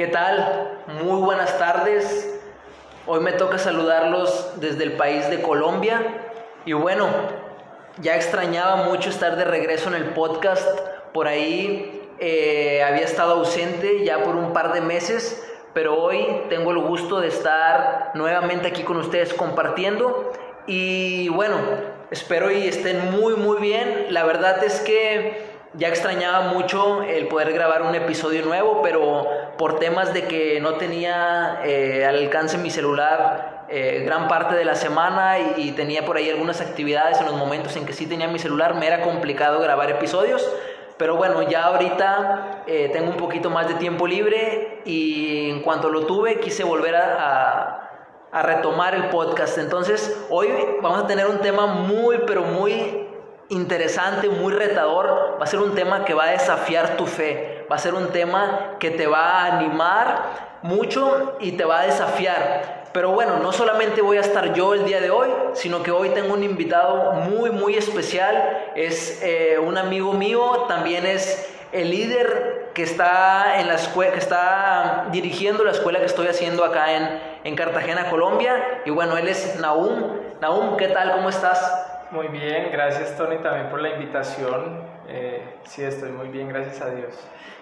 ¿Qué tal? Muy buenas tardes. Hoy me toca saludarlos desde el país de Colombia. Y bueno, ya extrañaba mucho estar de regreso en el podcast. Por ahí eh, había estado ausente ya por un par de meses, pero hoy tengo el gusto de estar nuevamente aquí con ustedes compartiendo. Y bueno, espero y estén muy muy bien. La verdad es que ya extrañaba mucho el poder grabar un episodio nuevo, pero por temas de que no tenía eh, al alcance mi celular eh, gran parte de la semana y, tenía por ahí algunas actividades en los momentos en que sí tenía mi celular, me era complicado grabar episodios. Pero bueno, ya ahorita eh, tengo un poquito más de tiempo libre y en cuanto lo tuve quise volver a, a retomar el podcast. Entonces hoy vamos a tener un tema muy, pero muy interesante, muy retador. Va a ser un tema que va a desafiar tu fe. Va a ser un tema que te va a animar mucho y te va a desafiar. Pero bueno, no solamente voy a estar yo el día de hoy, sino que hoy tengo un invitado muy, muy especial. Es eh, un amigo mío, también es el líder que está, en la escuela, que está dirigiendo la escuela que estoy haciendo acá en, en Cartagena, Colombia. Y bueno, él es Naum. Naum, ¿qué tal? ¿Cómo estás? Muy bien, gracias Tony también por la invitación. Eh, sí, estoy muy bien, gracias a Dios.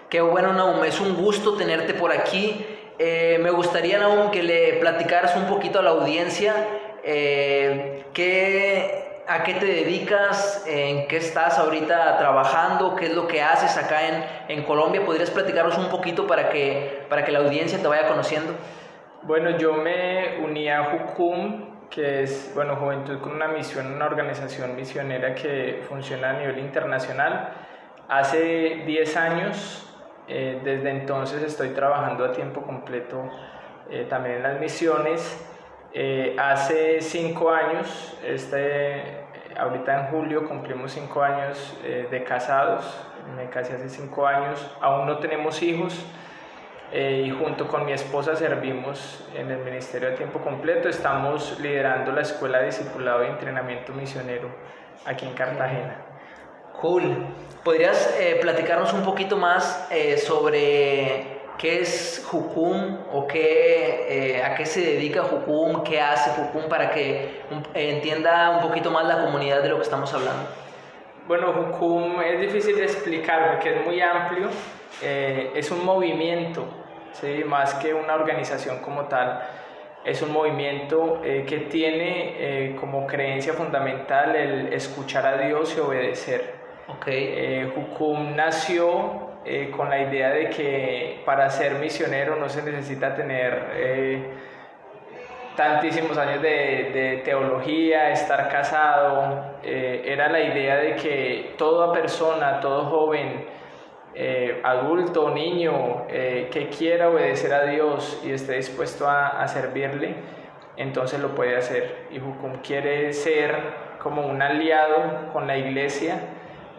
Qué bueno, Naum, es un gusto tenerte por aquí. Eh, me gustaría, Naum, que le platicaras un poquito a la audiencia eh, qué, a qué te dedicas, en qué estás ahorita trabajando, qué es lo que haces acá en, en Colombia. ¿Podrías platicarnos un poquito para que, para que la audiencia te vaya conociendo? Bueno, yo me uní a Jucum que es, bueno, Juventud con una misión, una organización misionera que funciona a nivel internacional. Hace 10 años, eh, desde entonces estoy trabajando a tiempo completo eh, también en las misiones. Eh, hace 5 años, este, ahorita en julio cumplimos 5 años de casados, me casé hace 5 años, aún no tenemos hijos. Eh, y junto con mi esposa servimos en el Ministerio de Tiempo Completo. Estamos liderando la Escuela de Discipulado y Entrenamiento Misionero aquí en Cartagena. Cool. ¿Podrías eh, platicarnos un poquito más eh, sobre qué es Jucum o qué, a qué se dedica Jucum, qué hace Jucum para que entienda un poquito más la comunidad de lo que estamos hablando? Bueno, Jucum es difícil de explicar porque es muy amplio. es un movimiento ¿sí? más que una organización como tal. Es un movimiento eh, que tiene eh, como creencia fundamental el escuchar a Dios y obedecer. Okay. Eh, Hukum nació con la idea de que para ser misionero no se necesita tener tantísimos años de, de, teología, estar casado. era la idea de que toda persona, todo joven, eh, adulto niño eh, que quiera obedecer a Dios y esté dispuesto a, servirle, entonces lo puede hacer. Y Jucum quiere ser como un aliado con la iglesia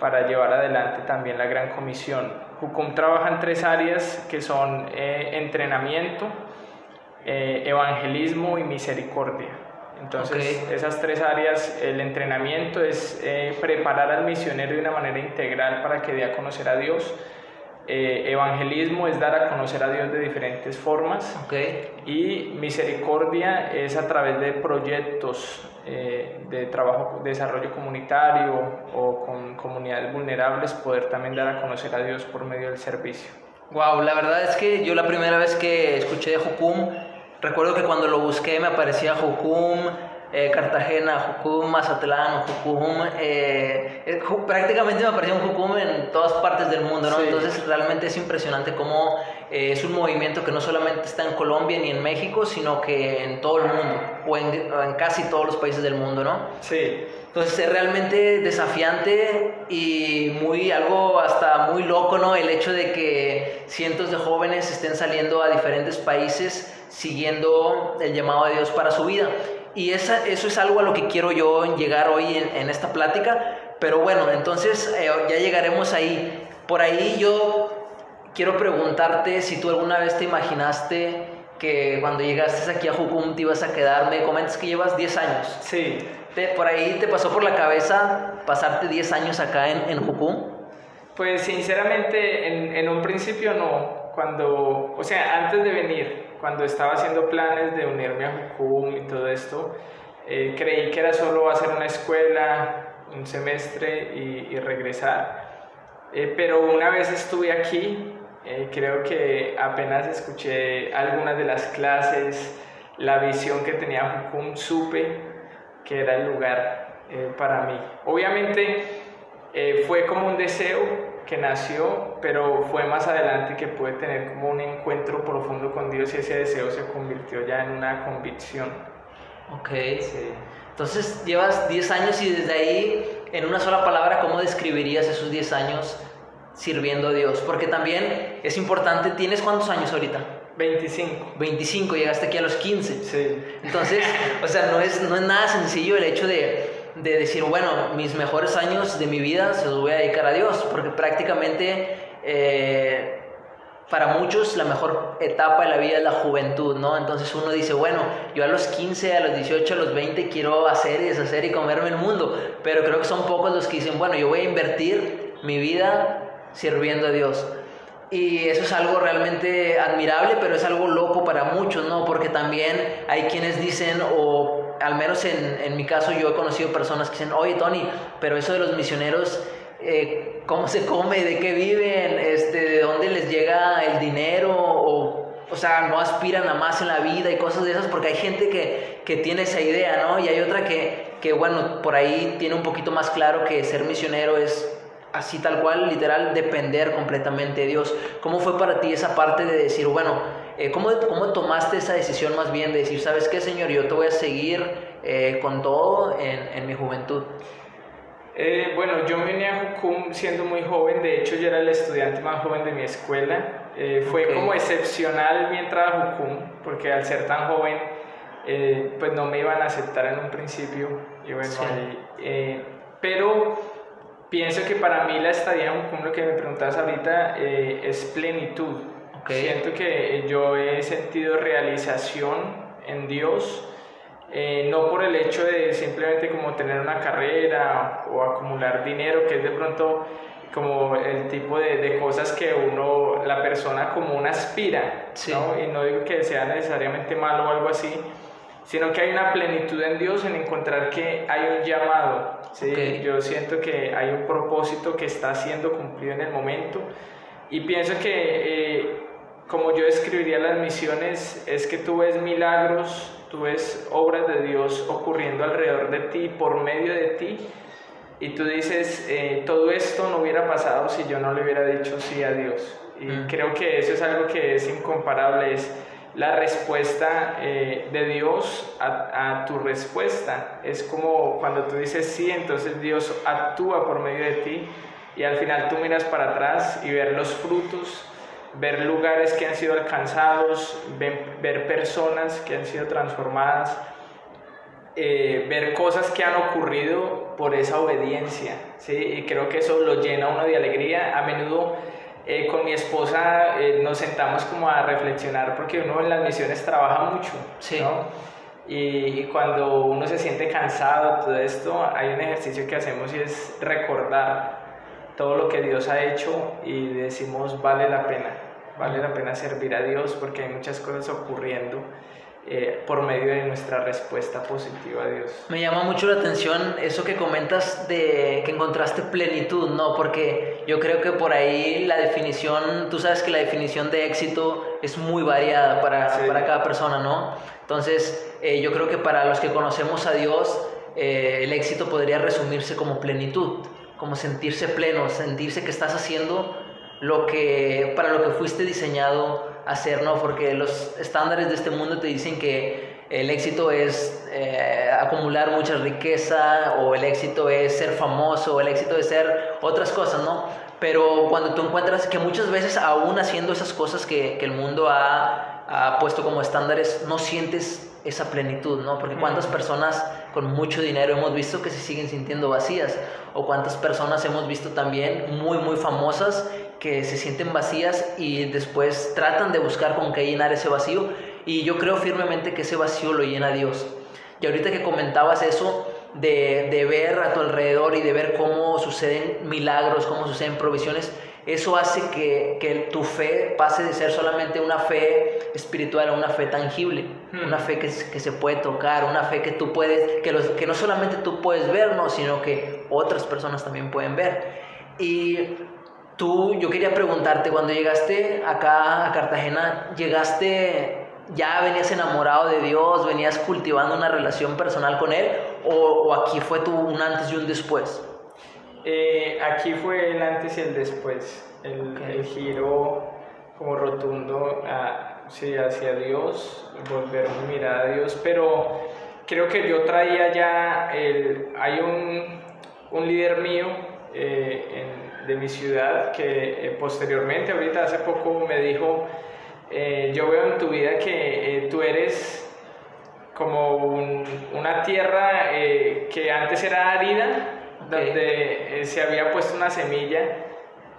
para llevar adelante también la gran comisión. Jucum trabaja en tres áreas que son eh, entrenamiento, evangelismo y misericordia. Entonces, esas tres áreas, el entrenamiento es eh, preparar al misionero de una manera integral para que dé a conocer a Dios. Eh, evangelismo es dar a conocer a Dios de diferentes formas. Okay. Y misericordia es a través de proyectos eh, de trabajo, desarrollo comunitario o con comunidades vulnerables, poder también dar a conocer a Dios por medio del servicio. Wow, la verdad es que yo la primera vez que escuché de Jucum, Recuerdo que cuando lo busqué me aparecía Jucum, eh, Cartagena, Jucum, Mazatlán, Jucum, eh, eh, prácticamente me aparecía un Jucum en todas partes del mundo, ¿no? Entonces realmente es impresionante cómo es un movimiento que no solamente está en Colombia ni en México, sino que en todo el mundo, o en, en casi todos los países del mundo, ¿no? Sí. Entonces es realmente desafiante y muy algo hasta muy loco, ¿no? El hecho de que cientos de jóvenes estén saliendo a diferentes países siguiendo el llamado de Dios para su vida. Y esa, eso es algo a lo que quiero yo llegar hoy en, esta plática. Pero bueno, entonces eh, ya llegaremos ahí. Por ahí yo quiero preguntarte si tú alguna vez te imaginaste que cuando llegaste aquí a Jucum te ibas a quedar. Me comentas que llevas 10 años. Sí por ahí te pasó por la cabeza pasarte 10 años acá en, en Jucum? Pues sinceramente en, en un principio no, cuando, o sea, antes de venir, cuando estaba haciendo planes de unirme a Jucum y todo esto, eh, creí que era solo hacer una escuela, un semestre y, regresar. Eh, pero una vez estuve aquí, eh, creo que apenas escuché algunas de las clases, la visión que tenía Jucum, supe que era el lugar para mí. Obviamente fue como un deseo que nació, pero fue más adelante que pude tener como un encuentro profundo con Dios y ese deseo se convirtió ya en una convicción. Ok. Sí. Entonces llevas 10 años y desde ahí, en una sola palabra, ¿cómo describirías esos 10 años sirviendo a Dios? Porque también es importante, ¿tienes cuántos años ahorita? 25. 25, llegaste aquí a los 15. Sí. Entonces, o sea, no es, no es nada sencillo el hecho de, de decir, bueno, mis mejores años de mi vida se los voy a dedicar a Dios, porque prácticamente eh, para muchos la mejor etapa de la vida es la juventud, ¿no? Entonces uno dice, bueno, yo a los 15, a los 18, a los 20 quiero hacer y deshacer y comerme el mundo, pero creo que son pocos los que dicen, bueno, yo voy a invertir mi vida sirviendo a Dios. Y eso es algo realmente admirable, pero es algo loco para muchos, ¿no? Porque también hay quienes dicen, o al menos en, en mi caso yo he conocido personas que dicen, oye Tony, pero eso de los misioneros, eh, ¿cómo se come? ¿De qué viven? Este, ¿De dónde les llega el dinero? O, o sea, no aspiran a más en la vida y cosas de esas, porque hay gente que, que tiene esa idea, ¿no? Y hay otra que, que, bueno, por ahí tiene un poquito más claro que ser misionero es así tal cual, literal, depender completamente de Dios. ¿Cómo fue para ti esa parte de decir, bueno, eh, ¿cómo, ¿cómo, tomaste esa decisión más bien de decir, sabes qué, Señor, yo te voy a seguir eh, con todo en, en mi juventud? Eh, bueno, yo vine a Jucum siendo muy joven, de hecho yo era el estudiante más joven de mi escuela. fue como excepcional mientras a Jucum, porque al ser tan joven, pues no me iban a aceptar en un principio. Y bueno, pero pienso que para mí la estadía en Jucum, lo que me preguntabas ahorita, es plenitud. Siento que yo he sentido realización en Dios, eh, no por el hecho de simplemente como tener una carrera o acumular dinero, que es de pronto como el tipo de, de cosas que uno, la persona común aspira, ¿no? y no digo que sea necesariamente malo o algo así, sino que hay una plenitud en Dios en encontrar que hay un llamado. ¿sí? Yo siento que hay un propósito que está siendo cumplido en el momento y pienso que eh, como yo describiría las misiones, es que tú ves milagros, tú ves obras de Dios ocurriendo alrededor de ti, por medio de ti, y tú dices, eh, todo esto no hubiera pasado si yo no le hubiera dicho sí a Dios. Y mm. creo que eso es algo que es incomparable, es la respuesta eh, de Dios a, a, tu respuesta. Es como cuando tú dices sí, entonces Dios actúa por medio de ti y al final tú miras para atrás y ver los frutos ver lugares que han sido alcanzados, ver, personas que han sido transformadas, eh, ver cosas que han ocurrido por esa obediencia, ¿sí? Y creo que eso lo llena uno de alegría. A menudo eh, con mi esposa eh, nos sentamos como a reflexionar porque uno en las misiones trabaja mucho, sí. Y, y, cuando uno se siente cansado, todo esto, hay un ejercicio que hacemos y es recordar todo lo que Dios ha hecho y decimos vale la pena, vale la pena servir a Dios porque hay muchas cosas ocurriendo eh, por medio de nuestra respuesta positiva a Dios. Me llama mucho la atención eso que comentas de que encontraste plenitud, ¿no? Porque yo creo que por ahí la definición, tú sabes que la definición de éxito es muy variada para, para cada persona, ¿no? Entonces, eh, yo creo que para los que conocemos a Dios, eh, el éxito podría resumirse como plenitud como sentirse pleno, sentirse que estás haciendo lo que para lo que fuiste diseñado a hacer, ¿no? Porque los estándares de este mundo te dicen que el éxito es eh, acumular mucha riqueza o el éxito es ser famoso o el éxito es ser otras cosas, ¿no? Pero cuando tú encuentras que muchas veces aún haciendo esas cosas que, que el mundo ha, ha puesto como estándares, no sientes esa plenitud, ¿no? Porque cuántas personas con mucho dinero hemos visto que se siguen sintiendo vacías, o cuántas personas hemos visto también muy, muy famosas que se sienten vacías y después tratan de buscar con qué llenar ese vacío, y yo creo firmemente que ese vacío lo llena Dios. Y ahorita que comentabas eso, de, de ver a tu alrededor y de ver cómo suceden milagros, cómo suceden provisiones, eso hace que, que, tu fe pase de ser solamente una fe espiritual a una fe tangible, hmm. una fe que, que, se puede tocar, una fe que tú puedes, que, los, que no solamente tú puedes ver, no, sino que otras personas también pueden ver. Y tú, yo quería preguntarte, cuando llegaste acá a Cartagena, llegaste, ya venías enamorado de Dios, venías cultivando una relación personal con Él, o, o aquí fue tú un antes y un después? Eh, aquí fue el antes y el después, el, giro como rotundo hacia Dios, volver mi mirada a Dios, pero creo que yo traía ya, el, hay un, un líder mío eh, de mi ciudad que eh, posteriormente, ahorita hace poco me dijo, yo veo en tu vida que tú eres como una tierra que antes era árida, donde eh, se había puesto una semilla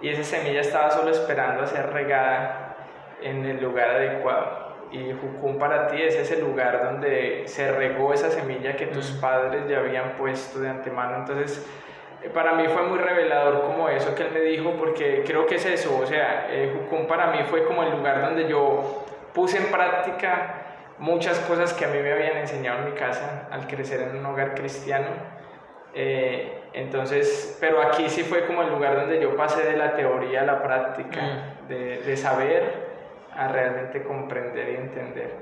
y esa semilla estaba solo esperando a ser regada en el lugar adecuado. Y Jucún para ti es ese lugar donde se regó esa semilla que tus padres ya habían puesto de antemano. Entonces, eh, para mí fue muy revelador como eso que él me dijo, porque creo que es eso, o sea, eh, Jucún para mí fue como el lugar donde yo puse en práctica muchas cosas que a mí me habían enseñado en mi casa al crecer en un hogar cristiano. Eh, entonces, pero aquí sí fue como el lugar donde yo pasé de la teoría a la práctica, mm. de, de, saber a realmente comprender y entender.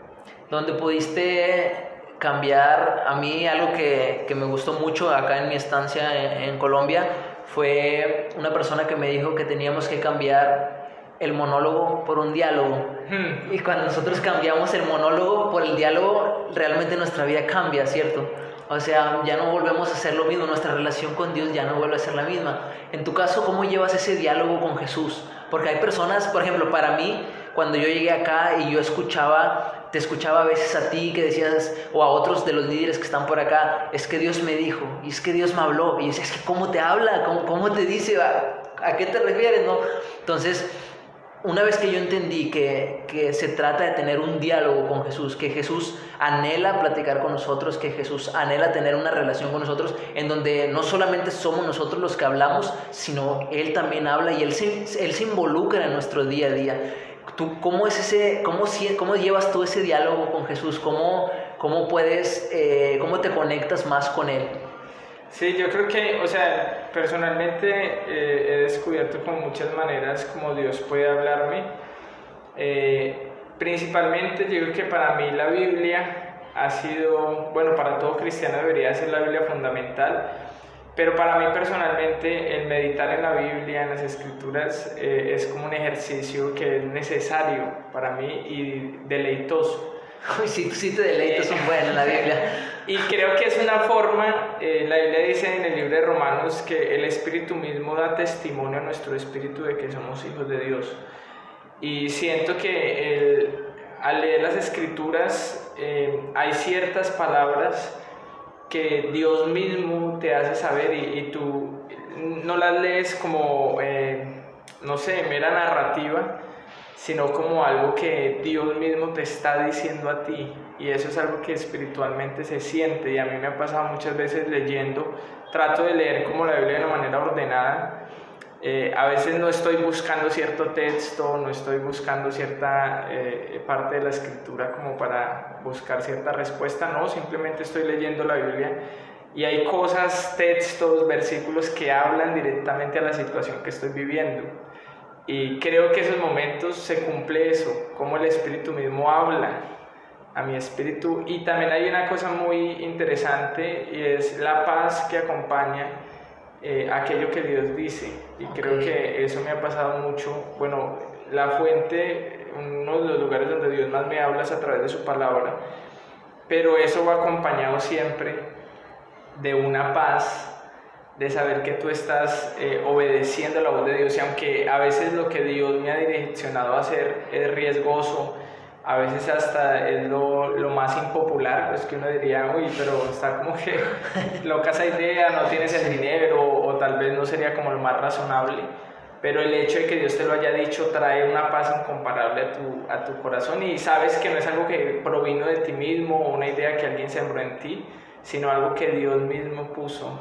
Donde pudiste cambiar, a mí algo que, que me gustó mucho acá en mi estancia en, Colombia fue una persona que me dijo que teníamos que cambiar el monólogo por un diálogo. Hmm. Y cuando nosotros cambiamos el monólogo por el diálogo, realmente nuestra vida cambia, ¿cierto? O sea, ya no volvemos a hacer lo mismo, nuestra relación con Dios ya no vuelve a ser la misma. En tu caso, ¿cómo llevas ese diálogo con Jesús? Porque hay personas, por ejemplo, para mí, cuando yo llegué acá y yo escuchaba, te escuchaba a veces a ti que decías, o a otros de los líderes que están por acá, es que Dios me dijo, y es que Dios me habló, y yo decía, es que ¿cómo te habla? ¿Cómo, cómo te dice? ¿A, ¿A qué te refieres? ¿No? Entonces, una vez que yo entendí que, que, se trata de tener un diálogo con Jesús, que Jesús anhela platicar con nosotros, que Jesús anhela tener una relación con nosotros, en donde no solamente somos nosotros los que hablamos, sino Él también habla y Él se, él se involucra en nuestro día a día. ¿Tú, cómo, es ese, cómo, cómo llevas tú ese diálogo con Jesús? ¿Cómo, cómo puedes, eh, cómo te conectas más con Él? Sí, yo creo que, o sea, personalmente eh, he descubierto con muchas maneras como Dios puede hablarme. Eh, principalmente yo creo que para mí la Biblia ha sido, bueno, para todo cristiano debería ser la Biblia fundamental, pero para mí personalmente el meditar en la Biblia, en las escrituras, eh, es como un ejercicio que es necesario para mí y deleitoso. Uy, sí, sí te deleitas un buen en la Biblia. Y creo que es una forma, eh, la Biblia dice en el libro de Romanos que el Espíritu mismo da testimonio a nuestro espíritu de que somos hijos de Dios. Y siento que el, al leer las escrituras eh, hay ciertas palabras que Dios mismo te hace saber y, tú no las lees como, eh, no sé, mera narrativa, sino como algo que Dios mismo te está diciendo a ti. Y eso es algo que espiritualmente se siente. Y a mí me ha pasado muchas veces leyendo, trato de leer como la Biblia de una manera ordenada. Eh, a veces no estoy buscando cierto texto, no estoy buscando cierta eh, parte de la escritura como para buscar cierta respuesta, no, simplemente estoy leyendo la Biblia y hay cosas, textos, versículos que hablan directamente a la situación que estoy viviendo. Y creo que esos momentos se cumple eso, como el Espíritu mismo habla a mi espíritu. Y también hay una cosa muy interesante y es la paz que acompaña eh, aquello que Dios dice. Y creo que eso me ha pasado mucho. Bueno, la fuente, uno de los lugares donde Dios más me habla es a través de su palabra. Pero eso va acompañado siempre de una paz de saber que tú estás eh, obedeciendo la voz de Dios y aunque a veces lo que Dios me ha direccionado a hacer es riesgoso, a veces hasta es lo, lo más impopular, pues que uno diría, uy, pero está como que loca esa idea, no tienes el dinero o, tal vez no sería como lo más razonable, pero el hecho de que Dios te lo haya dicho trae una paz incomparable a tu, a tu corazón y sabes que no es algo que provino de ti mismo o una idea que alguien sembró en ti, sino algo que Dios mismo puso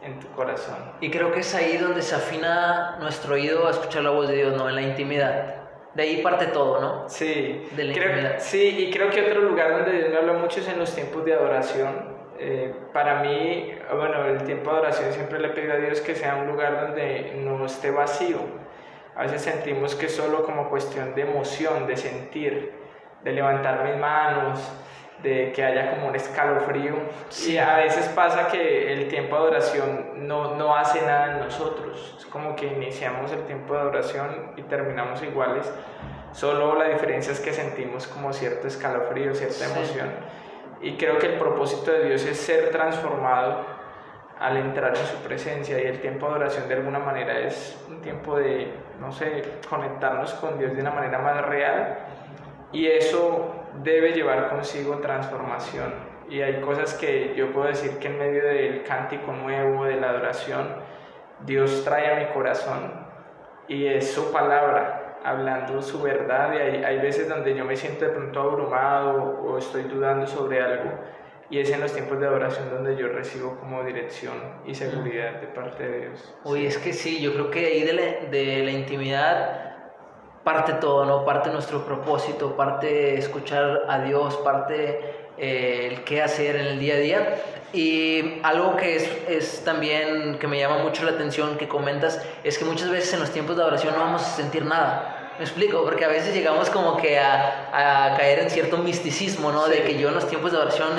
en tu corazón. Y creo que es ahí donde se afina nuestro oído a escuchar la voz de Dios, ¿no? En la intimidad. De ahí parte todo, ¿no? Sí, De la creo, sí, y creo que otro lugar donde Dios me habla mucho es en los tiempos de adoración. Eh, para mí, bueno, el tiempo de adoración siempre le pido a Dios que sea un lugar donde no esté vacío. A veces sentimos que es solo como cuestión de emoción, de sentir, de levantar mis manos, de que haya como un escalofrío. Y a veces pasa que el tiempo de adoración no, no hace nada en nosotros. Es como que iniciamos el tiempo de adoración y terminamos iguales. Solo la diferencia es que sentimos como cierto escalofrío, cierta Sí. emoción. Y creo que el propósito de Dios es ser transformado al entrar en su presencia y el tiempo de oración de alguna manera es un tiempo de, no sé, conectarnos con Dios de una manera más real y eso debe llevar consigo transformación. Y hay cosas que yo puedo decir que en medio del cántico nuevo, de la adoración, Dios trae a mi corazón y es su palabra hablando su verdad y hay, hay veces donde yo me siento de pronto abrumado o estoy dudando sobre algo y es en los tiempos de adoración donde yo recibo como dirección y seguridad de parte de Dios. Uy, es que sí, yo creo que ahí de la, de la intimidad parte todo, ¿no? Parte nuestro propósito, parte escuchar a Dios, parte eh, el qué hacer en el día a día. Y algo que es, es también que me llama mucho la atención que comentas es que muchas veces en los tiempos de oración no vamos a sentir nada. Me explico, porque a veces llegamos como que a, a caer en cierto misticismo, ¿no? De que yo en los tiempos de oración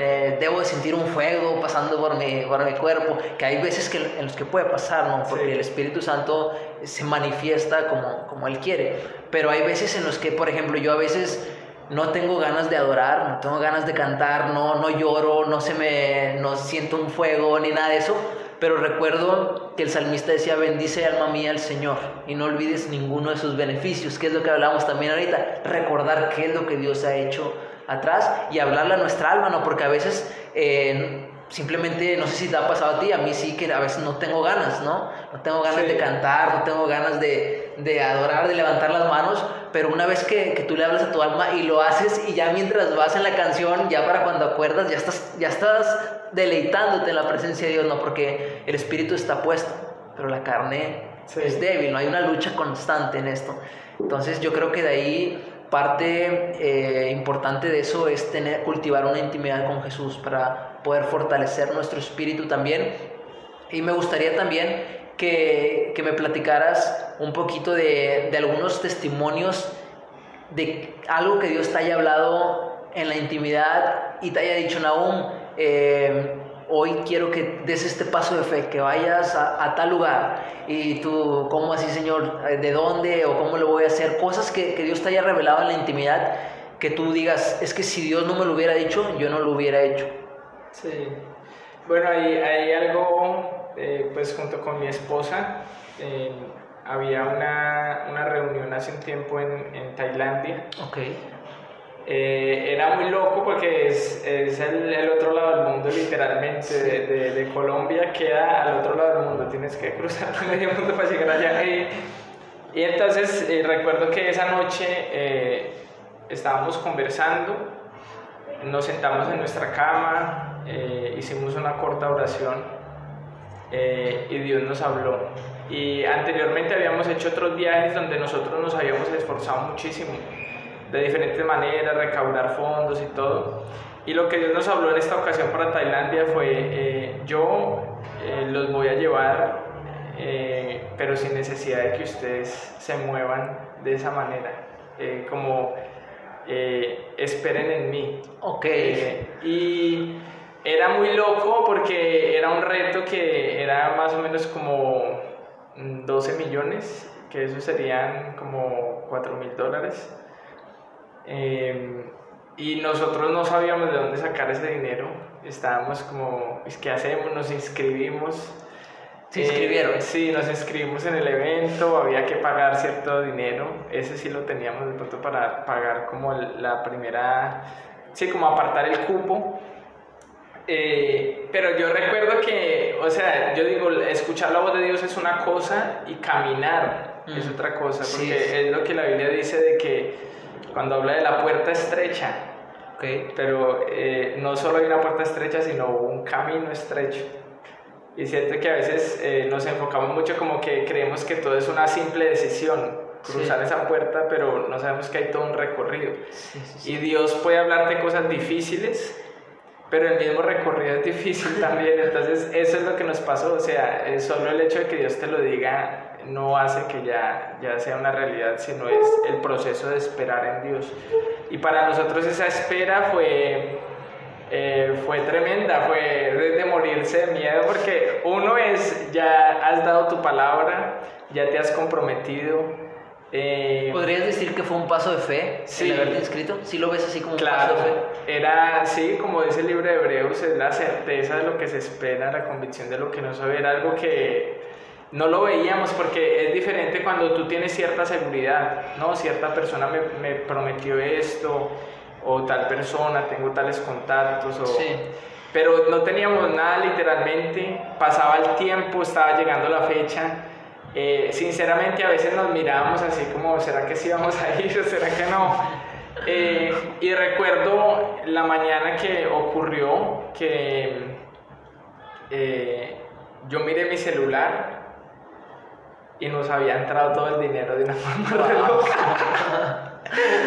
eh, debo de sentir un fuego pasando por mi, por mi cuerpo, que hay veces que, en los que puede pasar, ¿no? Porque Sí. el Espíritu Santo se manifiesta como, como Él quiere. Pero hay veces en los que, por ejemplo, yo a veces no tengo ganas de adorar, no tengo ganas de cantar, no, no lloro, no, se me, no siento un fuego ni nada de eso. Pero recuerdo que el salmista decía, bendice alma mía al Señor y no olvides ninguno de sus beneficios, que es lo que hablamos también ahorita, recordar qué es lo que Dios ha hecho atrás y hablarle a nuestra alma, ¿no? Porque a veces eh, simplemente, no sé si te ha pasado a ti, a mí sí que a veces no tengo ganas, ¿no? No tengo ganas Sí. de cantar, no tengo ganas de, de adorar, de levantar las manos, pero una vez que, que tú le hablas a tu alma y lo haces y ya mientras vas en la canción, ya para cuando acuerdas, ya estás, ya estás deleitándote en la presencia de Dios, ¿no? Porque el espíritu está puesto, pero la carne Sí. es débil, ¿no? Hay una lucha constante en esto. Entonces yo creo que de ahí parte eh, importante de eso es tener, cultivar una intimidad con Jesús para poder fortalecer nuestro espíritu también. Y me gustaría también que, que me platicaras un poquito de, de algunos testimonios de algo que Dios te haya hablado en la intimidad y te haya dicho, Nahum, eh, hoy quiero que des este paso de fe, que vayas a, a tal lugar. Y tú, ¿cómo así, Señor? ¿De dónde? ¿O cómo lo voy a hacer? Cosas que, que Dios te haya revelado en la intimidad, que tú digas, es que si Dios no me lo hubiera dicho, yo no lo hubiera hecho. Sí. Bueno, hay, hay algo, eh, pues junto con mi esposa, eh, había una, una reunión hace un tiempo en, en Tailandia. Ok. Eh, era muy loco porque es, es el, el otro lado del mundo, literalmente, de, de- de Colombia queda al otro lado del mundo, tienes que cruzar medio mundo para llegar allá. Y, y entonces eh, recuerdo que esa noche eh, estábamos conversando, nos sentamos en nuestra cama, eh, hicimos una corta oración eh, y Dios nos habló. Y anteriormente habíamos hecho otros viajes donde nosotros nos habíamos esforzado muchísimo, de diferentes maneras, recaudar fondos y todo. Y lo que Dios nos habló en esta ocasión para Tailandia fue, eh, yo eh, los voy a llevar, eh, pero sin necesidad de que ustedes se muevan de esa manera, eh, como eh, esperen en mí. Ok. Eh, y era muy loco porque era un reto que era más o menos como mm, 12 millones, que eso serían como 4 mil dólares. Eh, y nosotros no sabíamos de dónde sacar ese dinero. Estábamos como, "Pues, ¿qué hacemos? Nos inscribimos. ¿Se Eh, inscribieron? sí, nos inscribimos en el evento, había que pagar cierto dinero, ese sí lo teníamos de pronto para pagar como la primera, sí, como apartar el cupo. Eh, pero yo recuerdo que, o sea, yo digo, escuchar la voz de Dios es una cosa y caminar es Mm. otra cosa, Sí, porque sí. es lo que la Biblia dice de que cuando habla de la puerta estrecha, Ok. Pero eh, no solo hay una puerta estrecha, sino un camino estrecho. Y siento que a veces eh, nos enfocamos mucho como que creemos que todo es una simple decisión, cruzar esa puerta, pero no sabemos que hay todo un recorrido. Sí, sí, sí. Y Dios puede hablarte cosas difíciles, pero el mismo recorrido es difícil también. Entonces, eso que nos pasó. O sea, eh, solo el hecho de que Dios te lo diga no hace que ya, ya sea una realidad, sino es el proceso de esperar en Dios. Y para nosotros esa espera fue, eh, fue tremenda, fue de morirse de miedo, porque uno es, ya has dado tu palabra, ya te has comprometido. eh, ¿Podrías decir que fue un paso de fe Sí. el haberte inscrito? ¿Sí lo ves así como un Claro, paso de fe? Era sí, como dice el libro de Hebreos, es la certeza de lo que se espera, la convicción de lo que no se ve, era algo que no lo veíamos porque es diferente cuando tú tienes cierta seguridad, ¿no? Cierta persona me, me prometió esto, o tal persona, tengo tales contactos, o... Sí. Pero no teníamos nada literalmente, pasaba el tiempo, estaba llegando la fecha. Eh, sinceramente a veces nos mirábamos así como, ¿será que sí vamos a ir o será que no? Eh, y recuerdo la mañana que ocurrió que eh, yo miré mi celular y nos había entrado todo el dinero de una forma re loca.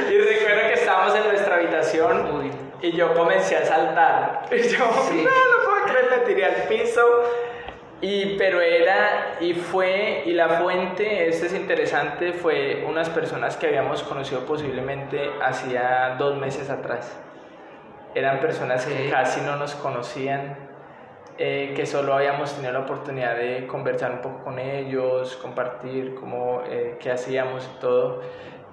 Y recuerdo que estábamos en nuestra habitación Uy. y yo comencé a saltar. Y yo, Sí. no, no puedo creer, me tiré al piso. Y, pero era, y fue, y la fuente, esto es interesante, fue unas personas que habíamos conocido posiblemente hacía dos meses atrás. Eran personas que casi no nos conocían, eh, que solo habíamos tenido la oportunidad de conversar un poco con ellos, compartir cómo, eh, qué hacíamos y todo.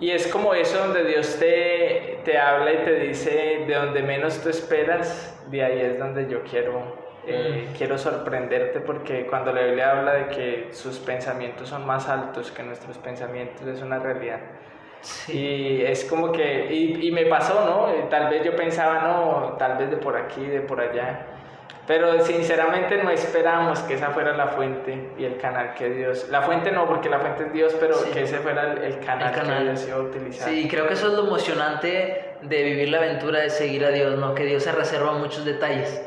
Y es como eso donde Dios te, te habla y te dice, de donde menos tú esperas, de ahí es donde yo quiero, eh, quiero sorprenderte, porque cuando la Biblia habla de que sus pensamientos son más altos que nuestros pensamientos, es una realidad. Sí. Y es como que, y, y me pasó, ¿no? Eh, Tal vez yo pensaba, no, tal vez de por aquí, de por allá. Pero sinceramente no esperamos que esa fuera la fuente y el canal que Dios... La fuente no, porque la fuente es Dios, pero Sí. que ese fuera el, el canal, El canal. que Dios iba a utilizar. Sí, creo que eso es lo emocionante de vivir la aventura de seguir a Dios, ¿no? Que Dios se reserva muchos detalles.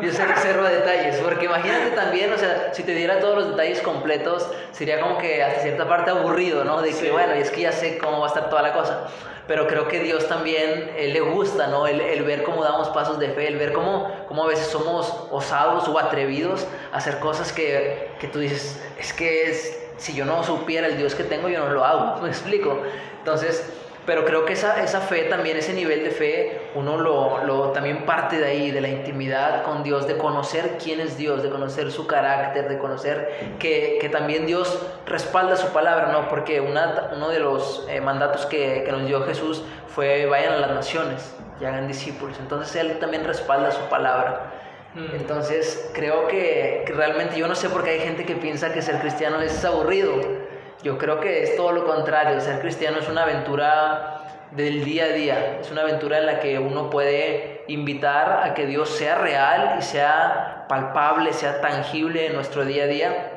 Dios se reserva detalles, porque imagínate también, o sea, si te diera todos los detalles completos, sería como que hasta cierta parte aburrido, ¿no? De que, Sí. bueno, y es que ya sé cómo va a estar toda la cosa. Pero creo que Dios también eh, le gusta, ¿no? El, el ver cómo damos pasos de fe, el ver cómo, cómo a veces somos osados o atrevidos a hacer cosas que, que tú dices, es que es, si yo no supiera el Dios que tengo, yo no lo hago, me explico. Entonces, pero creo que esa, esa fe también, ese nivel de fe, uno lo, lo también parte de ahí, de la intimidad con Dios, de conocer quién es Dios, de conocer su carácter, de conocer que, que también Dios respalda su palabra, ¿no? Porque una, uno de los eh, mandatos que, que nos dio Jesús fue vayan a las naciones y hagan discípulos. Entonces Él también respalda su palabra. Mm. Entonces creo que, que realmente yo no sé por qué hay gente que piensa que ser cristiano es aburrido. Yo creo que es todo lo contrario. Ser cristiano es una aventura del día a día. Es una aventura en la que uno puede invitar a que Dios sea real y sea palpable, sea tangible en nuestro día a día.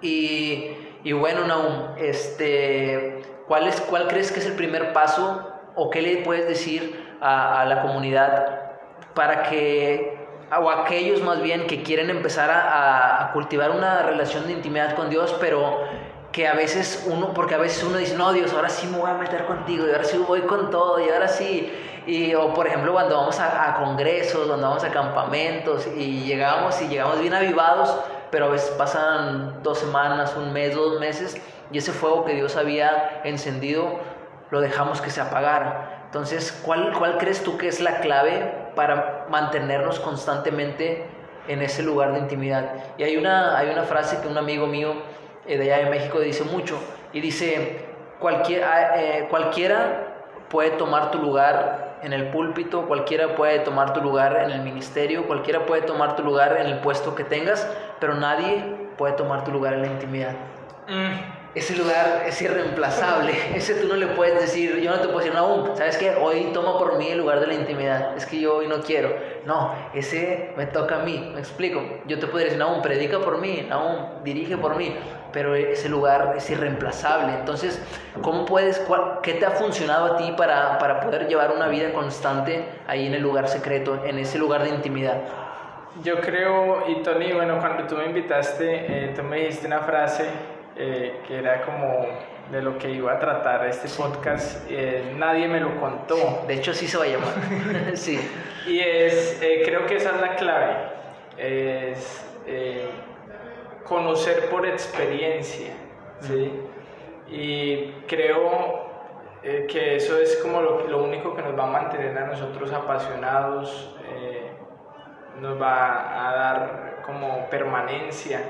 Y, y bueno, Naum, este, ¿cuál, es, ¿cuál crees que es el primer paso o qué le puedes decir a, a la comunidad para que, o aquellos más bien que quieren empezar a- a cultivar una relación de intimidad con Dios, pero que a veces uno, porque a veces uno dice, no, Dios, ahora sí me voy a meter contigo, y ahora sí voy con todo, y ahora sí, y, o por ejemplo cuando vamos a, a congresos, cuando vamos a campamentos, y llegamos, y llegamos bien avivados, pero a veces pasan dos semanas, un mes, dos meses, y ese fuego que Dios había encendido, lo dejamos que se apagara. Entonces, ¿cuál, ¿cuál crees tú que es la clave para mantenernos constantemente en ese lugar de intimidad? Y hay una, hay una frase que un amigo mío de allá de México dice mucho, y dice, cualquier, ah, eh, cualquiera puede tomar tu lugar en el púlpito, cualquiera puede tomar tu lugar en el ministerio, cualquiera puede tomar tu lugar en el puesto que tengas, pero nadie puede tomar tu lugar en la intimidad. Mm. Ese lugar es irreemplazable. Ese tú no le puedes decir, yo no te puedo decir, no, ¿sabes qué? Hoy toma por mí el lugar de la intimidad. Es que yo hoy no quiero. No, ese me toca a mí. Me explico. Yo te puedo decir, no, predica por mí, no, dirige por mí. Pero ese lugar es irreemplazable. Entonces, ¿cómo puedes, qué te ha funcionado a ti para, para poder llevar una vida constante ahí en el lugar secreto, en ese lugar de intimidad? Yo creo, y Tony, bueno, cuando tú me invitaste, eh, tú me dijiste una frase eh, que era como de lo que iba a tratar este podcast, eh, nadie me lo contó. De hecho, sí se va a llamar. sí. Y es, creo que esa es la clave, es conocer por experiencia, ¿sí? Y creo que eso es como lo, lo, único que nos va a mantener a nosotros apasionados, nos va a dar como permanencia.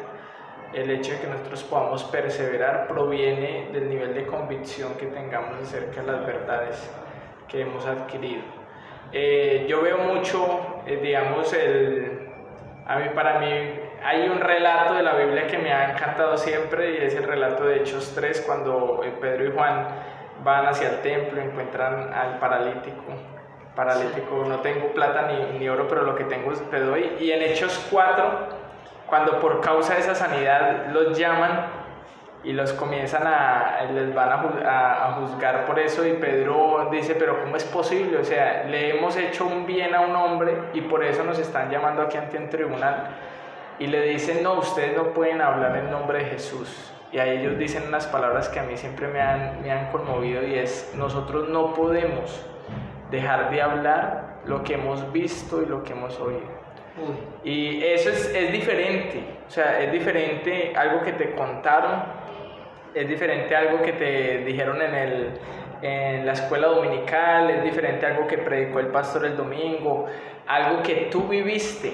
El hecho de que nosotros podamos perseverar proviene del nivel de convicción que tengamos acerca de las verdades que hemos adquirido. Eh, yo veo mucho, eh, digamos, el, a mí, para mí hay un relato de la Biblia que me ha encantado siempre y es el relato de Hechos 3 cuando eh, Pedro y Juan van hacia el templo, encuentran al paralítico paralítico, no tengo plata ni, ni, oro, pero lo que tengo te doy. Y en Hechos 4, cuando por causa de esa sanidad los llaman y los comienzan a, les van a, juzgar por eso y Pedro dice, pero ¿cómo es posible? O sea, le hemos hecho un bien a un hombre y por eso nos están llamando aquí ante un tribunal. Y le dicen, no, ustedes no pueden hablar en nombre de Jesús. Y a ellos dicen unas palabras que a mí siempre me han, me han conmovido y es, nosotros no podemos dejar de hablar lo que hemos visto y lo que hemos oído. Y eso es, es, diferente, o sea, es diferente algo que te contaron, es diferente algo que te dijeron en, el, en la escuela dominical, es diferente algo que predicó el pastor el domingo, algo que tú viviste,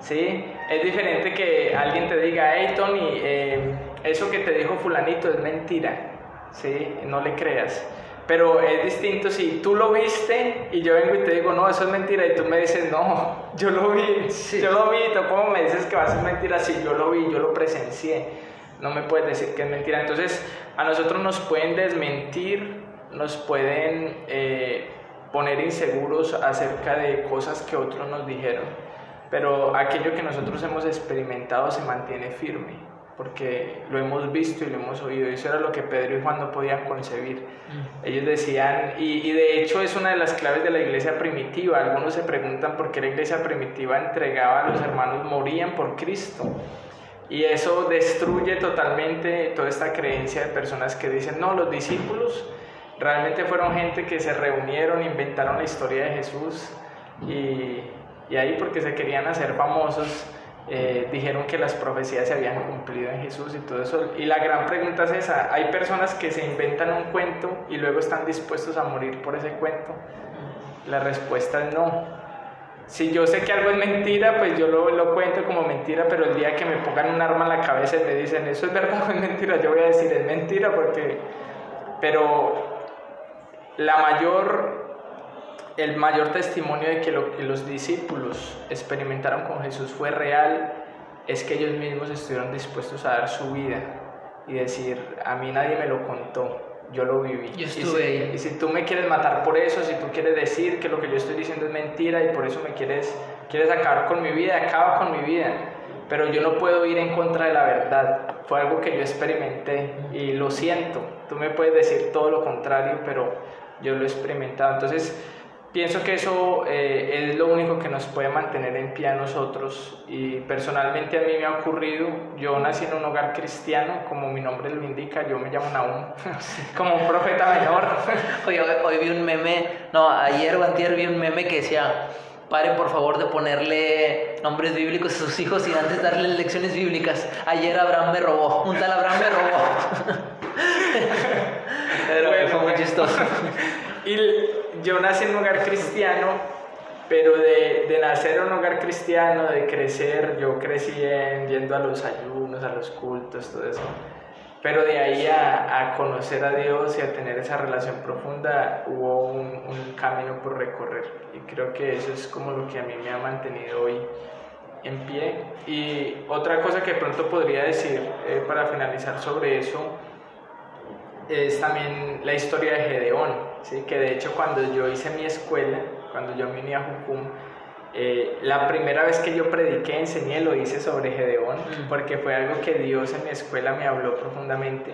¿sí? Es diferente que alguien te diga, hey Tony, eh, eso que te dijo fulanito es mentira, ¿sí? No le creas. Pero es distinto si tú lo viste y yo vengo y te digo, no, eso es mentira, y tú me dices, no, yo lo vi, yo lo vi, ¿tú cómo me dices que va a ser mentira? Si yo lo vi, yo lo presencié, no me puedes decir que es mentira. Entonces, a nosotros nos pueden desmentir, nos pueden eh, poner inseguros acerca de cosas que otros nos dijeron, pero aquello que nosotros hemos experimentado se mantiene firme porque lo hemos visto y lo hemos oído. Eso era lo que Pedro y Juan no podían concebir. Mm. Ellos decían, y, y, de hecho es una de las claves de la iglesia primitiva. Algunos se preguntan por qué la iglesia primitiva entregaba a los hermanos, morían por Cristo. Y eso destruye totalmente toda esta creencia de personas que dicen, no, los discípulos realmente fueron gente que se reunieron, inventaron la historia de Jesús y, y ahí porque se querían hacer famosos eh, dijeron que las profecías se habían cumplido en Jesús y todo eso. Y la gran pregunta es esa, ¿hay personas que se inventan un cuento y luego están dispuestos a morir por ese cuento? La respuesta es no. Si yo sé que algo es mentira, pues yo lo, lo cuento como mentira, pero el día que me pongan un arma en la cabeza y me dicen, eso es verdad o es mentira, yo voy a decir, es mentira porque... Pero la mayor el mayor testimonio de que lo que los discípulos experimentaron con Jesús fue real es que ellos mismos estuvieron dispuestos a dar su vida y decir, a mí nadie me lo contó, yo lo viví. Yo estuve y si, Y si tú me quieres matar por eso, si tú quieres decir que lo que yo estoy diciendo es mentira y por eso me quieres, quieres acabar con mi vida, acaba con mi vida. Pero yo no puedo ir en contra de la verdad. Fue algo que yo experimenté y lo siento. Tú me puedes decir todo lo contrario, pero yo lo he experimentado. Entonces, Pienso que eso eh, es lo único que nos puede mantener en pie a nosotros y personalmente a mí me ha ocurrido, yo nací en un hogar cristiano, como mi nombre lo indica, yo me llamo Naum, como un profeta menor. Oye, hoy, vi un meme, no, ayer o antier vi un meme que decía, paren por favor de ponerle nombres bíblicos a sus hijos y antes darle lecciones bíblicas. Ayer Abraham me robó, un tal Abraham me robó. Pero fue muy chistoso. Y yo nací en un hogar cristiano, pero de, de, nacer en un hogar cristiano, de crecer, yo crecí yendo a los ayunos, a los cultos, todo eso. Pero de ahí a, a conocer a Dios y a tener esa relación profunda hubo un, un, camino por recorrer. Y creo que eso es como lo que a mí me ha mantenido hoy en pie. Y otra cosa que pronto podría decir eh, para finalizar sobre eso es también la historia de Gedeón, ¿sí? que de hecho cuando yo hice mi escuela, cuando yo me uní a Jucum, eh, la primera vez que yo prediqué, enseñé, lo hice sobre Gedeón, mm. porque fue algo que Dios en mi escuela me habló profundamente,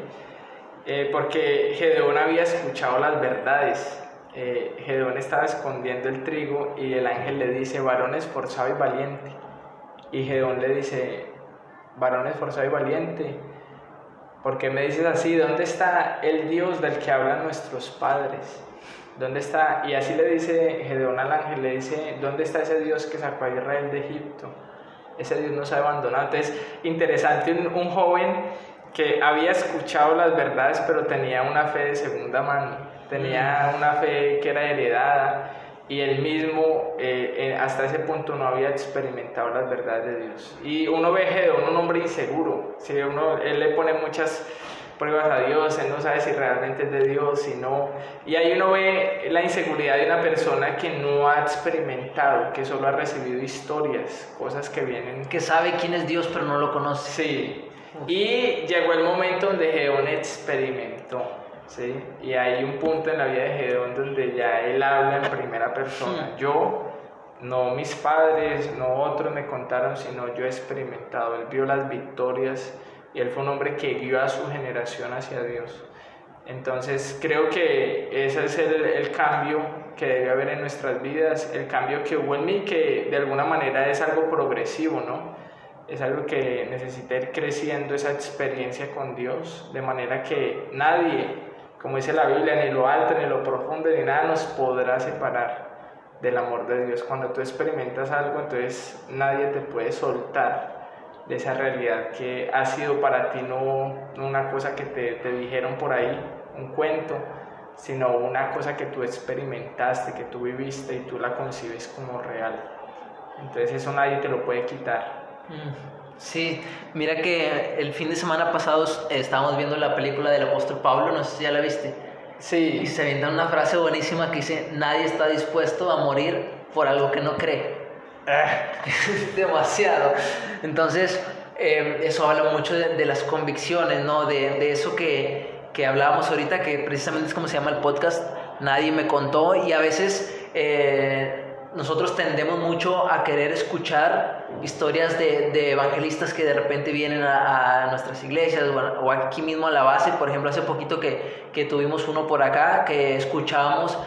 eh, porque Gedeón había escuchado las verdades. Eh, Gedeón estaba escondiendo el trigo y el ángel le dice, varón esforzado y valiente. Y Gedeón le dice, varón esforzado y valiente, ¿por qué me dices así? ¿Dónde está el Dios del que hablan nuestros padres? ¿Dónde está? Y así le dice Gedeón al ángel, le dice, ¿dónde está ese Dios que sacó a Israel de Egipto? Ese Dios nos ha abandonado. Entonces, interesante, un, joven que había escuchado las verdades, pero tenía una fe de segunda mano, tenía mm. una fe que era heredada y él mismo eh, eh, hasta ese punto no había experimentado las verdades de Dios. Y uno ve a Gedeón un hombre inseguro, ¿sí? uno, él le pone muchas pruebas a Dios, él no sabe si realmente es de Dios, si no. Y ahí uno ve la inseguridad de una persona que no ha experimentado, que solo ha recibido historias, cosas que vienen. Que sabe quién es Dios pero no lo conoce. Sí. Y llegó el momento donde Gedeón experimentó. ¿Sí? Y hay un punto en la vida de Gedeón donde ya él habla en primera persona. Hmm. Yo, no mis padres, no otros me contaron, sino yo he experimentado. Él vio las victorias y él fue un hombre que guió a su generación hacia Dios. Entonces creo que ese es el, el, cambio que debe haber en nuestras vidas, el cambio que hubo en mí, que de alguna manera es algo progresivo, ¿no? Es algo que necesita ir creciendo esa experiencia con Dios, de manera que nadie, como dice la Biblia, ni lo alto, ni lo profundo, ni nada nos podrá separar del amor de Dios. Cuando tú experimentas algo, entonces nadie te puede soltar de esa realidad que ha sido para ti no, una cosa que te, dijeron por ahí, un cuento, sino una cosa que tú experimentaste, que tú viviste y tú la concibes como real. Entonces eso nadie te lo puede quitar. Mm. Sí, mira que el fin de semana pasado estábamos viendo la película del apóstol Pablo, no sé si ya la viste. Sí. Y se avienta una frase buenísima que dice, nadie está dispuesto a morir por algo que no cree. demasiado. Entonces, eh, eso habla mucho de, las convicciones, ¿no? De, eso que, que, hablábamos ahorita, que precisamente es como se llama el podcast, nadie me contó y a veces... Eh, nosotros tendemos mucho a querer escuchar historias de, evangelistas que de repente vienen a, nuestras iglesias o, aquí mismo a la base. Por ejemplo, hace poquito que, que tuvimos uno por acá que escuchábamos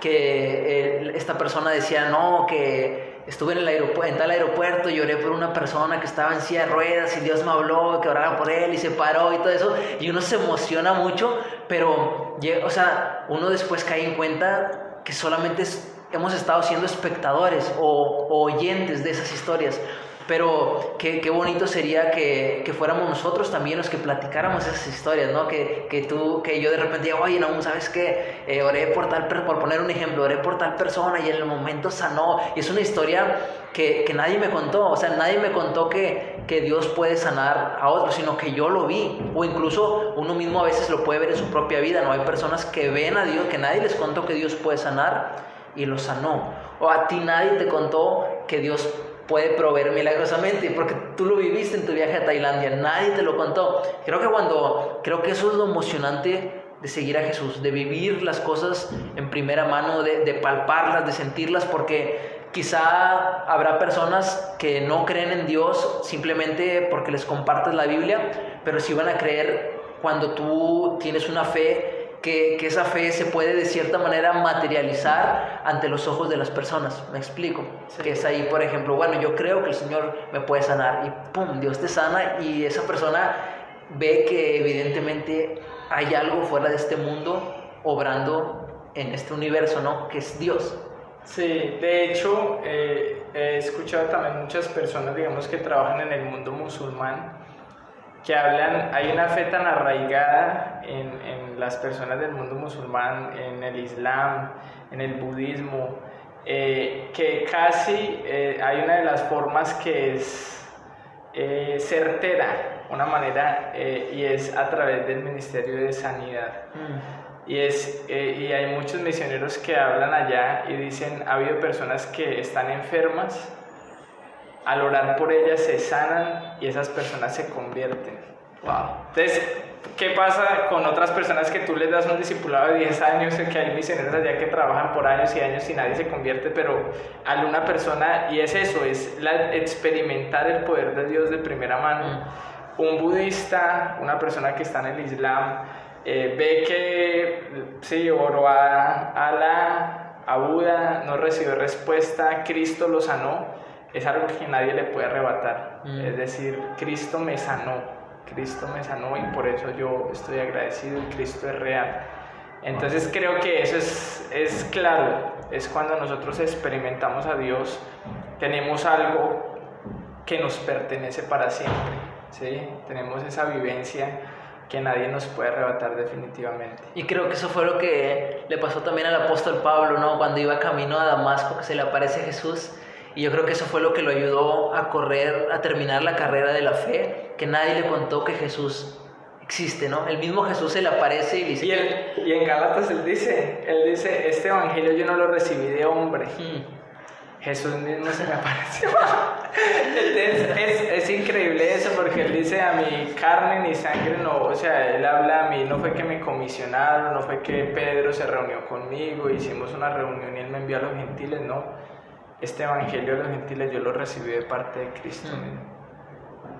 que esta persona decía, no, que estuve en, el aeropuerto, en tal aeropuerto, lloré por una persona que estaba en silla de ruedas y Dios me habló, que orara por él y se paró y todo eso, y uno se emociona mucho, pero, o sea, uno después cae en cuenta que solamente hemos estado siendo espectadores o oyentes de esas historias. Pero qué, qué bonito sería que, que, fuéramos nosotros también los que platicáramos esas historias, ¿no? Que, que tú, que yo de repente diga, oye, no, ¿sabes qué? Eh, oré por tal, por poner un ejemplo, oré por tal persona y en el momento sanó. Y es una historia que, que nadie me contó, o sea, nadie me contó que, que Dios puede sanar a otros, sino que yo lo vi. O incluso uno mismo a veces lo puede ver en su propia vida, ¿no? Hay personas que ven a Dios, que nadie les contó que Dios puede sanar y lo sanó. O a ti nadie te contó que Dios puede proveer milagrosamente, porque tú lo viviste en tu viaje a Tailandia, nadie te lo contó. Creo que cuando, creo que eso es lo emocionante de seguir a Jesús, de vivir las cosas en primera mano, de, de palparlas, de sentirlas, porque quizá habrá personas que no creen en Dios simplemente porque les compartes la Biblia, pero sí van a creer cuando tú tienes una fe que, esa fe se puede de cierta manera materializar ante los ojos de las personas. Me explico. Que es ahí, por ejemplo, bueno, yo creo que el Señor me puede sanar y ¡pum! Dios te sana y esa persona ve que evidentemente hay algo fuera de este mundo obrando en este universo, ¿no? Que es Dios. Sí, de hecho, eh, he escuchado también muchas personas, digamos, que trabajan en el mundo musulmán que hablan, hay una fe tan arraigada en, en, las personas del mundo musulmán, en el islam, en el budismo, eh, que casi eh, hay una de las formas que es eh, certera, una manera, y es a través del Ministerio de Sanidad. Mm. Y, es, y hay muchos misioneros que hablan allá y dicen, ha habido personas que están enfermas, al orar por ellas se sanan y esas personas se convierten. Wow. Entonces, ¿qué pasa con otras personas que tú les das un discipulado de 10 años, que hay misioneros allá que trabajan por años y años y nadie se convierte, pero a una persona, y es eso, es la, experimentar el poder de Dios de primera mano. Mm. Un budista, una persona que está en el Islam, eh, ve que sí, oró a, la a Buda, no recibió respuesta, Cristo lo sanó, es algo que nadie le puede arrebatar. Mm. Es decir, Cristo me sanó Cristo me sanó y por eso yo estoy agradecido y Cristo es real. Entonces creo que eso es, es claro, es cuando nosotros experimentamos a Dios, tenemos algo que nos pertenece para siempre, ¿sí? tenemos esa vivencia que nadie nos puede arrebatar definitivamente. Y creo que eso fue lo que le pasó también al apóstol Pablo, ¿no? Cuando iba camino a Damasco, que se le aparece Jesús y yo creo que eso fue lo que lo ayudó a correr, a terminar la carrera de la fe, que nadie le contó que Jesús existe, ¿no? El mismo Jesús se le aparece y le dice... Y, y en Gálatas él dice, él dice, este evangelio yo no lo recibí de hombre. Jesús mismo se me apareció. es, es, increíble eso porque él dice a mi carne ni sangre no, o sea, él habla a mí, no fue que me comisionaron, no fue que Pedro se reunió conmigo, hicimos una reunión y él me envió a los gentiles, no este evangelio de los gentiles yo lo recibí de parte de Cristo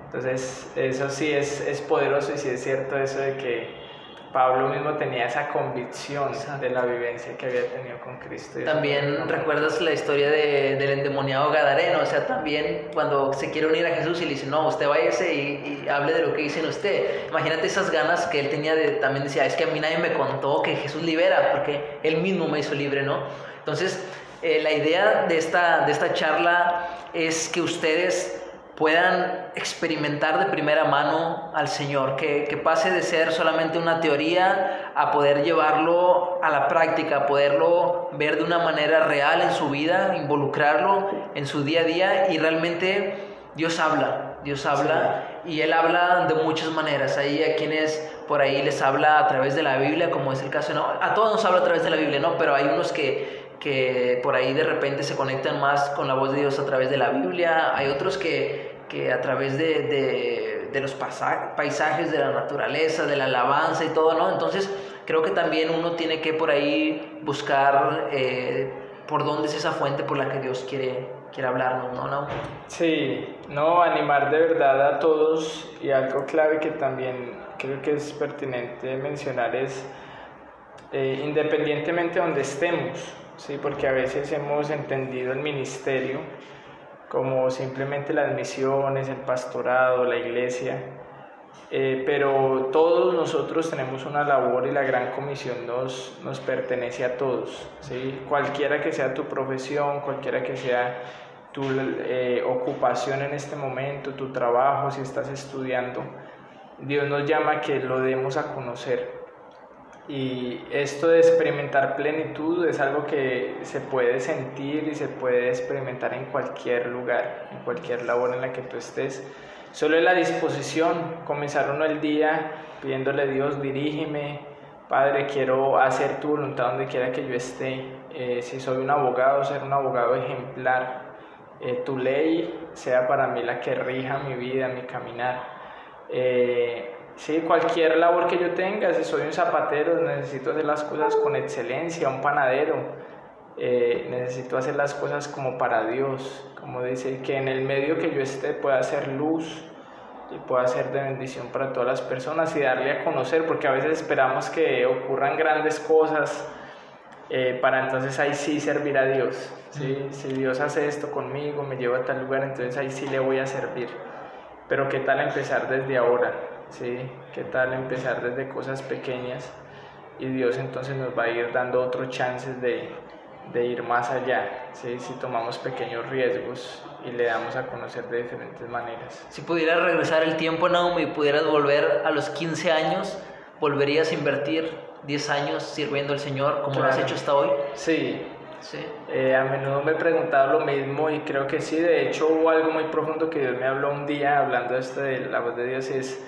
Entonces, eso sí es, es poderoso y sí es cierto eso de que Pablo mismo tenía esa convicción de la vivencia que había tenido con Cristo. También recuerdas la historia de, del endemoniado Gadareno, o sea, también cuando se quiere unir a Jesús y le dice, no, usted váyase y, y hable de lo que dicen usted. Imagínate esas ganas que él tenía de, también decía, es que a mí nadie me contó que Jesús libera, porque él mismo me hizo libre, ¿no? Entonces, eh, la idea de esta, de esta charla es que ustedes puedan experimentar de primera mano al Señor, que, que, pase de ser solamente una teoría a poder llevarlo a la práctica, a poderlo ver de una manera real en su vida, involucrarlo en su día a día y realmente Dios habla, Dios habla y Él habla de muchas maneras. Hay a quienes por ahí les habla a través de la Biblia, como es el caso, ¿no? A todos nos habla a través de la Biblia, ¿no? Pero hay unos que que por ahí de repente se conectan más con la voz de Dios a través de la Biblia, hay otros que, que a través de, de, de los paisajes, de la naturaleza, de la alabanza y todo, ¿no? Entonces creo que también uno tiene que por ahí buscar eh, por dónde es esa fuente por la que Dios quiere, quiere hablarnos, ¿no? ¿no? Sí, no, animar de verdad a todos y algo clave que también creo que es pertinente mencionar es, eh, independientemente de donde estemos, ¿sí? porque a veces hemos entendido el ministerio como simplemente las misiones, el pastorado, la iglesia, eh, pero todos nosotros tenemos una labor y la gran comisión nos, nos pertenece a todos, ¿sí? cualquiera que sea tu profesión, cualquiera que sea tu eh, ocupación en este momento, tu trabajo, si estás estudiando, Dios nos llama a que lo demos a conocer. Y esto de experimentar plenitud es algo que se puede sentir y se puede experimentar en cualquier lugar, en cualquier labor en la que tú estés. Solo es la disposición, comenzar uno el día pidiéndole a Dios, dirígeme, Padre, quiero hacer tu voluntad donde quiera que yo esté. Eh, si soy un abogado, ser un abogado ejemplar. Eh, tu ley sea para mí la que rija mi vida, mi caminar. Eh, Sí, cualquier labor que yo tenga, si soy un zapatero, necesito hacer las cosas con excelencia, un panadero, eh, necesito hacer las cosas como para Dios, como dice, que en el medio que yo esté pueda hacer luz y pueda ser de bendición para todas las personas y darle a conocer, porque a veces esperamos que ocurran grandes cosas eh, para entonces ahí sí servir a Dios. ¿sí? Si Dios hace esto conmigo, me lleva a tal lugar, entonces ahí sí le voy a servir. Pero ¿qué tal empezar desde ahora? ¿Sí? ¿Qué tal empezar desde cosas pequeñas? Y Dios entonces nos va a ir dando otros chances de, de ir más allá, ¿sí? si tomamos pequeños riesgos y le damos a conocer de diferentes maneras. Si pudieras regresar el tiempo, Naomi, y pudieras volver a los 15 años, ¿volverías a invertir 10 años sirviendo al Señor como lo has hecho hasta hoy? Sí. Sí. Eh, a menudo me he preguntado lo mismo y creo que sí, de hecho hubo algo muy profundo que Dios me habló un día hablando de esto de la voz de Dios, es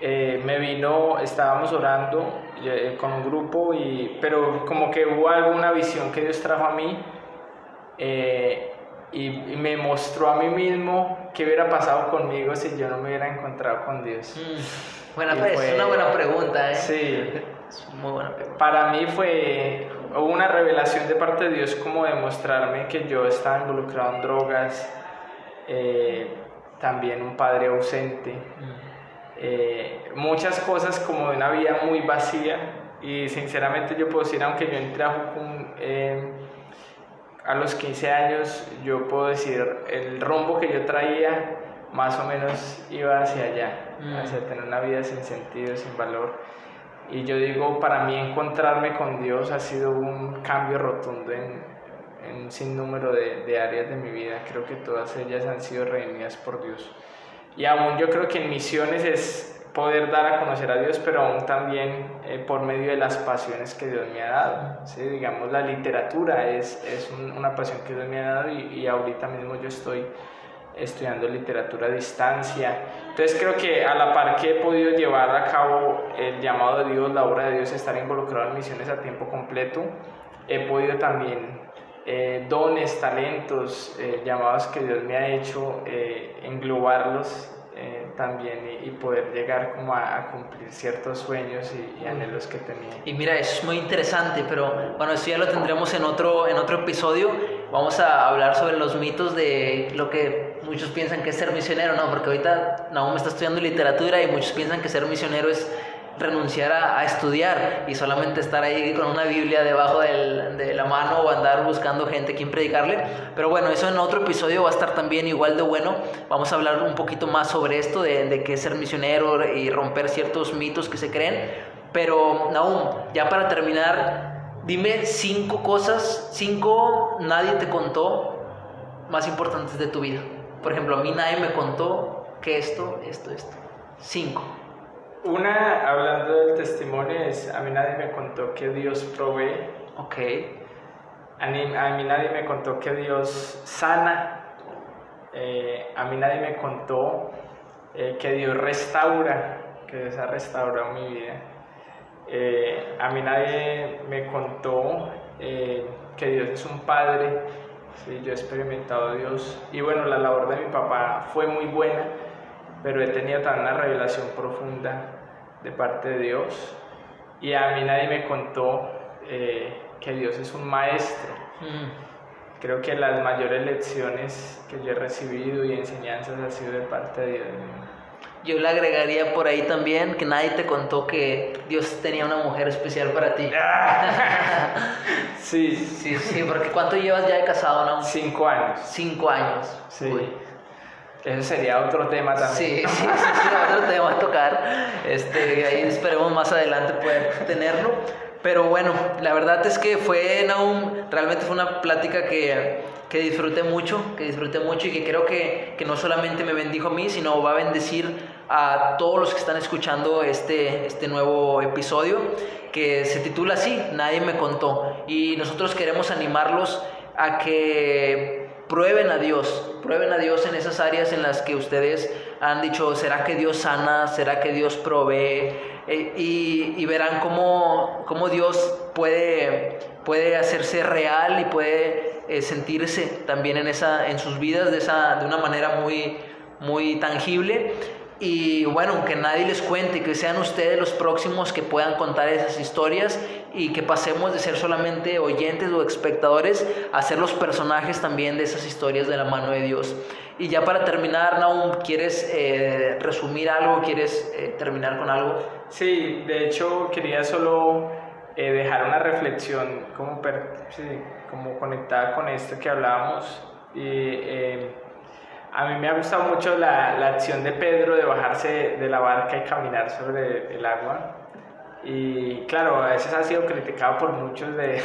eh, me vino, estábamos orando eh, con un grupo, y, pero como que hubo alguna visión que Dios trajo a mí. Eh, y, me mostró a mí mismo qué hubiera pasado conmigo si yo no me hubiera encontrado con Dios. Mm, buena, es una buena pregunta, ¿eh? Sí. Es muy buena pregunta. Para mí fue una revelación de parte de Dios como demostrarme que yo estaba involucrado en drogas, eh, también un padre ausente, mm. Eh, muchas cosas como de una vida muy vacía y sinceramente yo puedo decir, aunque yo entré a eh, a los 15 años, yo puedo decir, el rumbo que yo traía más o menos iba hacia allá, mm. hacia tener una vida sin sentido, sin valor. Y yo digo, para mí encontrarme con Dios ha sido un cambio rotundo en, en un sinnúmero de, de, áreas de mi vida. Creo que todas ellas han sido redimidas por Dios. Y aún yo creo que en misiones es poder dar a conocer a Dios, pero aún también eh, por medio de las pasiones que Dios me ha dado. ¿sí? Digamos, la literatura es, es una pasión que Dios me ha dado y, y, ahorita mismo yo estoy estudiando literatura a distancia. Entonces creo que a la par que he podido llevar a cabo el llamado de Dios, la obra de Dios, estar involucrado en misiones a tiempo completo, he podido también eh, dones, talentos, eh, llamados que Dios me ha hecho, englobarlos eh, también y, poder llegar como a, cumplir ciertos sueños y, anhelos que tenía. Y mira, es muy interesante, pero bueno, eso ya lo tendremos en otro, en otro episodio. Vamos a hablar sobre los mitos de lo que muchos piensan que es ser misionero, ¿no? Porque ahorita Naum está estudiando literatura y muchos piensan que ser misionero es renunciar a, estudiar y solamente estar ahí con una Biblia debajo de la mano o andar buscando gente a quien predicarle. Pero bueno, eso en otro episodio va a estar también igual de bueno. Vamos a hablar un poquito más sobre esto, de, de qué es ser misionero y romper ciertos mitos que se creen. Pero Naum, ya para terminar, dime cinco cosas, cinco nadie te contó más importantes de tu vida. Por ejemplo, a mí nadie me contó que esto, esto, esto. Cinco. Una, hablando del testimonio, es, a mí nadie me contó que Dios provee. Ok. A mí, a mí nadie me contó que Dios sana. Eh, a mí nadie me contó eh, que Dios restaura, que Dios ha restaurado mi vida. Eh, a mí nadie me contó que Dios es un padre. Sí, yo he experimentado a Dios. Y bueno, la labor de mi papá fue muy buena pero he tenido también una revelación profunda de parte de Dios y a mí nadie me contó eh, que Dios es un maestro. Mm. Creo que las mayores lecciones que yo he recibido y enseñanzas han sido de parte de Dios. Yo le agregaría por ahí también que nadie te contó que Dios tenía una mujer especial para ti. sí. Sí, sí, porque ¿cuánto llevas ya de casado, no? Cinco años. Cinco años. Sí. Ese sería otro tema también. Sí, sí, sí, otro tema a tocar. Este, ahí esperemos más adelante poder tenerlo. Pero bueno, la verdad es que fue, Naum, realmente fue una plática que, que disfruté mucho, que disfruté mucho y que creo que, que, no solamente me bendijo a mí, sino va a bendecir a todos los que están escuchando este, este nuevo episodio, que se titula así, Nadie me contó. Y nosotros queremos animarlos a que prueben a Dios, prueben a Dios en esas áreas en las que ustedes han dicho, ¿será que Dios sana? ¿Será que Dios provee? Eh, y, verán cómo, cómo, Dios puede, puede hacerse real y puede eh, sentirse también en, esa, en sus vidas de, esa, de una manera muy, muy tangible. Y bueno, que nadie les cuente, que sean ustedes los próximos que puedan contar esas historias y que pasemos de ser solamente oyentes o espectadores a ser los personajes también de esas historias de la mano de Dios. Y ya para terminar, Naum, ¿quieres eh, resumir algo? ¿Quieres eh, terminar con algo? Sí, de hecho quería solo eh, dejar una reflexión como, como conectada con esto que hablábamos. A mí me ha gustado mucho la, la, acción de Pedro de bajarse de la barca y caminar sobre el agua. Y claro, a veces ha sido criticado por muchos de,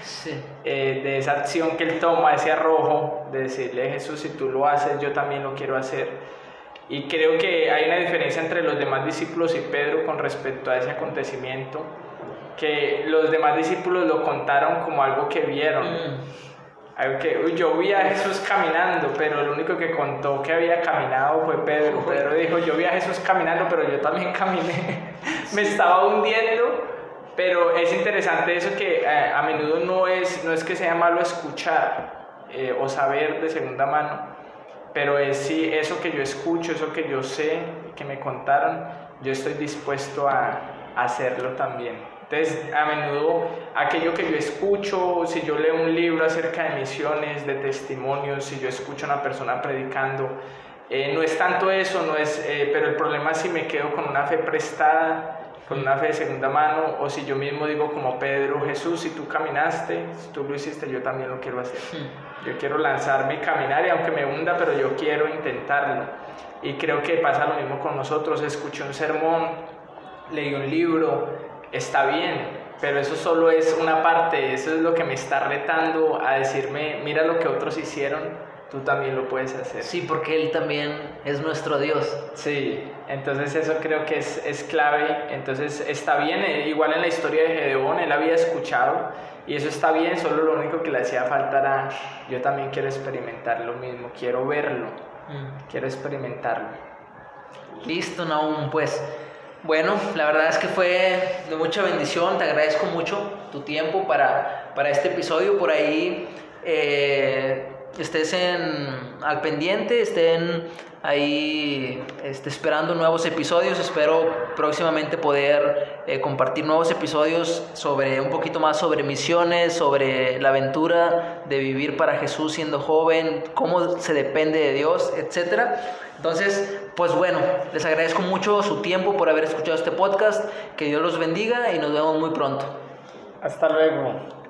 eh, de esa acción que él toma, ese arrojo, de decirle Jesús, si tú lo haces, yo también lo quiero hacer. Y creo que hay una diferencia entre los demás discípulos y Pedro con respecto a ese acontecimiento, que los demás discípulos lo contaron como algo que vieron. Mm que, yo vi a Jesús caminando, pero el único que contó que había caminado fue Pedro. Pedro dijo, yo vi a Jesús caminando, pero yo también caminé. Me estaba hundiendo, pero es interesante eso que eh, a menudo no es, no es que sea malo escuchar, eh, o saber de segunda mano, pero es sí, eso que yo escucho, eso que yo sé, que me contaron, yo estoy dispuesto a, a hacerlo también. Entonces, a menudo aquello que yo escucho, si yo leo un libro acerca de misiones, de testimonios, si yo escucho a una persona predicando, eh, no es tanto eso, no es, eh, pero el problema es si me quedo con una fe prestada, con una fe de segunda mano, o si yo mismo digo como Pedro, Jesús, si tú caminaste, si tú lo hiciste, yo también lo quiero hacer. Hmm. Yo quiero lanzarme y caminar, y aunque me hunda, pero yo quiero intentarlo. Y creo que pasa lo mismo con nosotros. Escuché un sermón, leí un libro, está bien, pero eso solo es una parte, eso es lo que me está retando a decirme, mira lo que otros hicieron tú también lo puedes hacer. Sí, porque Él también es nuestro Dios. Sí, entonces eso creo que es, es clave. Entonces está bien, eh, igual en la historia de Gedeón, él había escuchado y eso está bien, solo lo único que le hacía falta era, yo también quiero experimentar lo mismo, quiero verlo, mm. quiero experimentarlo. Listo, Naum, pues bueno, la verdad es que fue de mucha bendición, te agradezco mucho tu tiempo para, para este episodio, por ahí... Eh, estés en, al pendiente, estén ahí este, esperando nuevos episodios. Espero próximamente poder eh, compartir nuevos episodios sobre un poquito más sobre misiones, sobre la aventura de vivir para Jesús siendo joven, cómo se depende de Dios, etc. Entonces, pues bueno, les agradezco mucho su tiempo por haber escuchado este podcast. Que Dios los bendiga y nos vemos muy pronto. Hasta luego.